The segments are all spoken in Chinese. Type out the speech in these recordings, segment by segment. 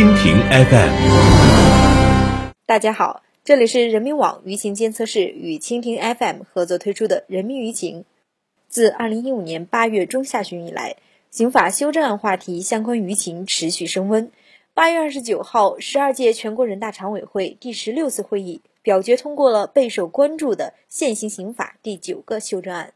蜻蜓 FM，大家好，这里是人民网舆情监测室与蜻蜓 FM 合作推出的《人民舆情》。自二零一五年八月中下旬以来，刑法修正案话题相关舆情持续升温。八月二十九号，十二届全国人大常委会第十六次会议表决通过了备受关注的现行刑法第九个修正案。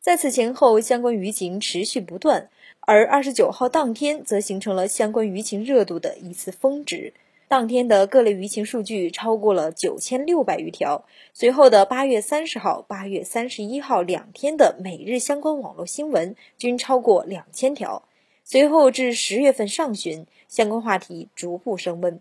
在此前后，相关舆情持续不断。而二十九号当天，则形成了相关舆情热度的一次峰值。当天的各类舆情数据超过了九千六百余条。随后的八月三十号、八月三十一号两天的每日相关网络新闻均超过两千条。随后至十月份上旬，相关话题逐步升温。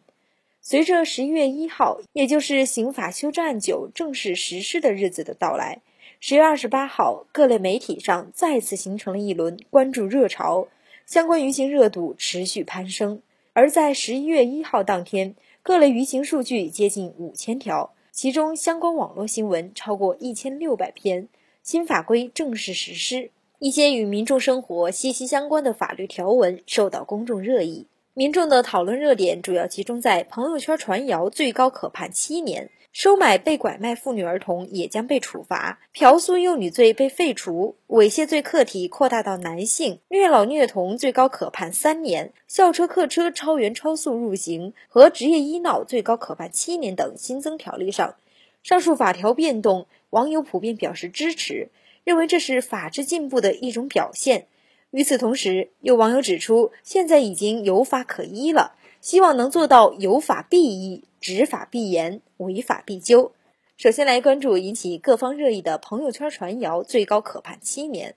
随着十一月一号，也就是刑法修正案九正式实施的日子的到来。十月二十八号，各类媒体上再次形成了一轮关注热潮，相关舆情热度持续攀升。而在十一月一号当天，各类舆情数据接近五千条，其中相关网络新闻超过一千六百篇。新法规正式实施，一些与民众生活息息相关的法律条文受到公众热议。民众的讨论热点主要集中在朋友圈传谣最高可判七年。收买被拐卖妇女儿童也将被处罚，嫖宿幼女罪被废除，猥亵罪客体扩大到男性，虐老虐童最高可判三年，校车客车超员超速入刑和职业医闹最高可判七年等新增条例上，上述法条变动，网友普遍表示支持，认为这是法治进步的一种表现。与此同时，有网友指出，现在已经有法可依了。希望能做到有法必依、执法必严、违法必究。首先来关注引起各方热议的朋友圈传谣，最高可判七年。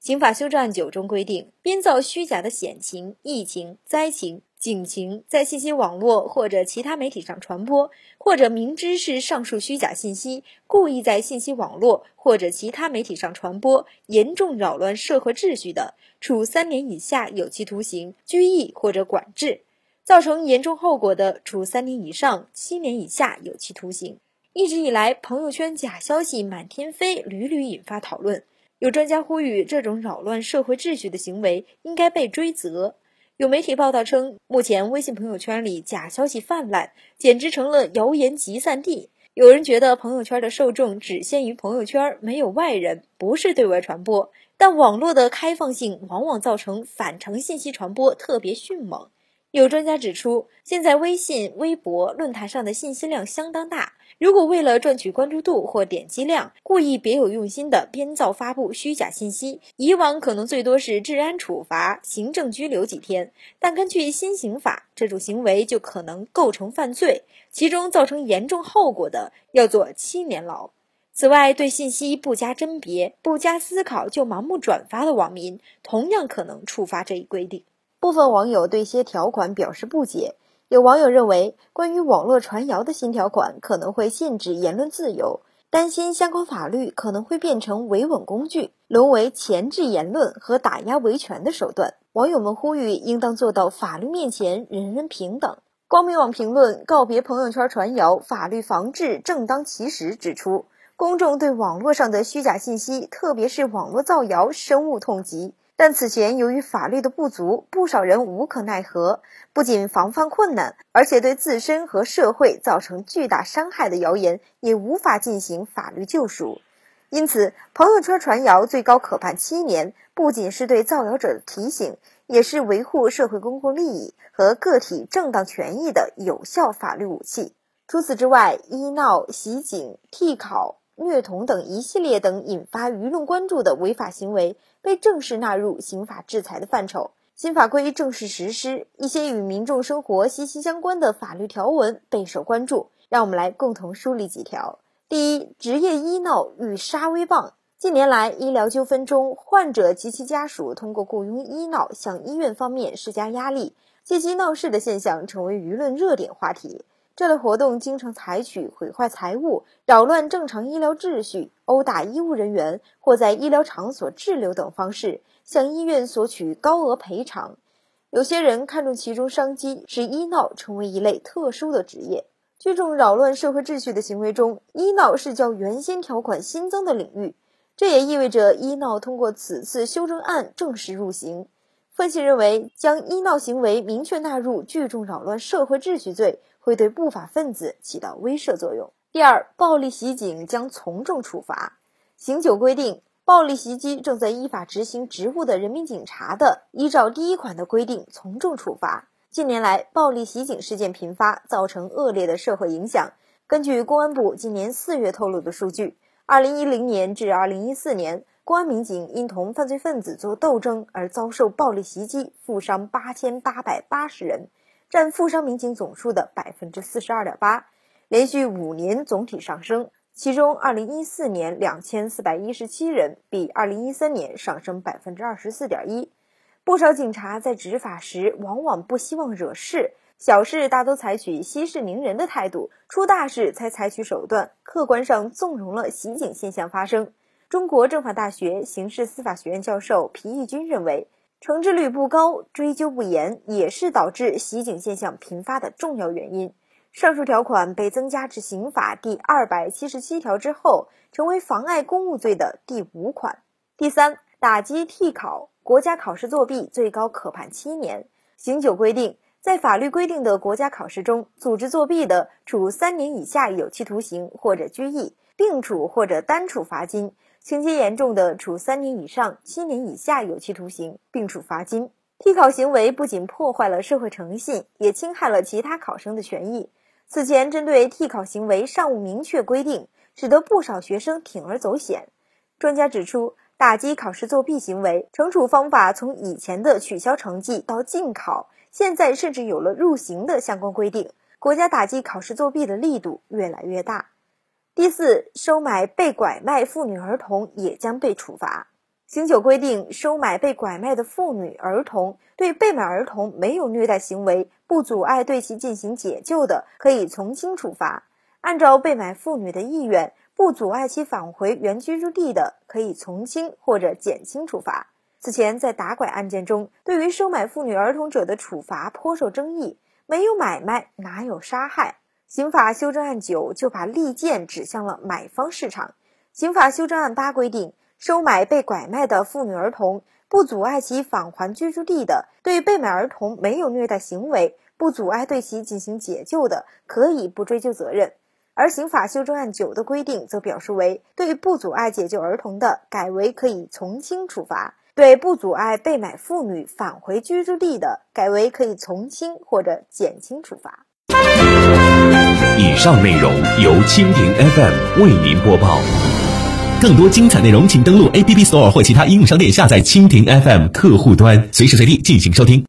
刑法修正案九中规定，编造虚假的险情、疫情、灾情、警情，在信息网络或者其他媒体上传播，或者明知是上述虚假信息，故意在信息网络或者其他媒体上传播，严重扰乱社会秩序的，处三年以下有期徒刑、拘役或者管制。造成严重后果的，处三年以上七年以下有期徒刑。一直以来，朋友圈假消息满天飞，屡屡引发讨论。有专家呼吁，这种扰乱社会秩序的行为应该被追责。有媒体报道称，目前微信朋友圈里假消息泛滥，简直成了谣言集散地。有人觉得朋友圈的受众只限于朋友圈，没有外人，不是对外传播。但网络的开放性往往造成反程信息传播特别迅猛。有专家指出，现在微信、微博、论坛上的信息量相当大。如果为了赚取关注度或点击量，故意别有用心的编造发布虚假信息，以往可能最多是治安处罚、行政拘留几天，但根据新刑法，这种行为就可能构成犯罪，其中造成严重后果的，要坐七年牢。此外，对信息不加甄别、不加思考就盲目转发的网民，同样可能触发这一规定。部分网友对些条款表示不解。有网友认为，关于网络传谣的新条款可能会限制言论自由，担心相关法律可能会变成维稳工具，沦为钳制言论和打压维权的手段。网友们呼吁，应当做到法律面前人人平等。光明网评论告别朋友圈传谣，法律防治正当其时，指出公众对网络上的虚假信息，特别是网络造谣，深恶痛疾。但此前由于法律的不足，不少人无可奈何，不仅防范困难，而且对自身和社会造成巨大伤害的谣言也无法进行法律救赎。因此，朋友圈传谣最高可判七年，不仅是对造谣者的提醒，也是维护社会公共利益和个体正当权益的有效法律武器。除此之外，医闹、袭警、替考。虐童等一系列等引发舆论关注的违法行为被正式纳入刑法制裁的范畴。新法规正式实施，一些与民众生活息息相关的法律条文备受关注。让我们来共同梳理几条。第一，职业医闹遇杀威棒。近年来，医疗纠纷中，患者及其家属通过雇佣医闹向医院方面施加压力，借机闹事的现象成为舆论热点话题。这类活动经常采取毁坏财物、扰乱正常医疗秩序、殴打医务人员或在医疗场所滞留等方式，向医院索取高额赔偿。有些人看中其中商机，使医闹成为一类特殊的职业。聚众扰乱社会秩序的行为中，医闹是较原先条款新增的领域。这也意味着医闹通过此次修正案正式入刑。分析认为，将医闹行为明确纳入聚众扰乱社会秩序罪，会对不法分子起到威慑作用。第二，暴力袭警将从重处罚。刑九规定，暴力袭击正在依法执行职务的人民警察的，依照第一款的规定从重处罚。近年来，暴力袭警事件频发，造成恶劣的社会影响。根据公安部今年四月透露的数据，二零一零年至二零一四年。公安民警因同犯罪分子做斗争而遭受暴力袭击，负伤八千八百八十人，占负伤民警总数的百分之四十二点八，连续五年总体上升。其中，二零一四年两千四百一十七人，比二零一三年上升百分之二十四点一。不少警察在执法时往往不希望惹事，小事大都采取息事宁人的态度，出大事才采取手段，客观上纵容了袭警现象发生。中国政法大学刑事司法学院教授皮义军认为，惩治率不高、追究不严，也是导致袭警现象频发的重要原因。上述条款被增加至刑法第二百七十七条之后，成为妨碍公务罪的第五款。第三，打击替考，国家考试作弊最高可判七年。刑九规定，在法律规定的国家考试中组织作弊的，处三年以下有期徒刑或者拘役，并处或者单处罚金。情节严重的，处三年以上七年以下有期徒刑，并处罚金。替考行为不仅破坏了社会诚信，也侵害了其他考生的权益。此前针对替考行为尚无明确规定，使得不少学生铤而走险。专家指出，打击考试作弊行为，惩处方法从以前的取消成绩到禁考，现在甚至有了入刑的相关规定。国家打击考试作弊的力度越来越大。第四，收买被拐卖妇女儿童也将被处罚。刑九规定，收买被拐卖的妇女儿童，对被买儿童没有虐待行为，不阻碍对其进行解救的，可以从轻处罚；按照被买妇女的意愿，不阻碍其返回原居住地的，可以从轻或者减轻处罚。此前在打拐案件中，对于收买妇女儿童者的处罚颇受争议，没有买卖，哪有杀害？刑法修正案九就把利剑指向了买方市场。刑法修正案八规定，收买被拐卖的妇女儿童，不阻碍其返还居住地的，对被买儿童没有虐待行为，不阻碍对其进行解救的，可以不追究责任。而刑法修正案九的规定则表示为，对不阻碍解救儿童的，改为可以从轻处罚；对不阻碍被买妇女返回居住地的，改为可以从轻或者减轻处罚。以上内容由蜻蜓 FM 为您播报。更多精彩内容，请登录 APP Store 或其他应用商店下载蜻蜓 FM 客户端，随时随地进行收听。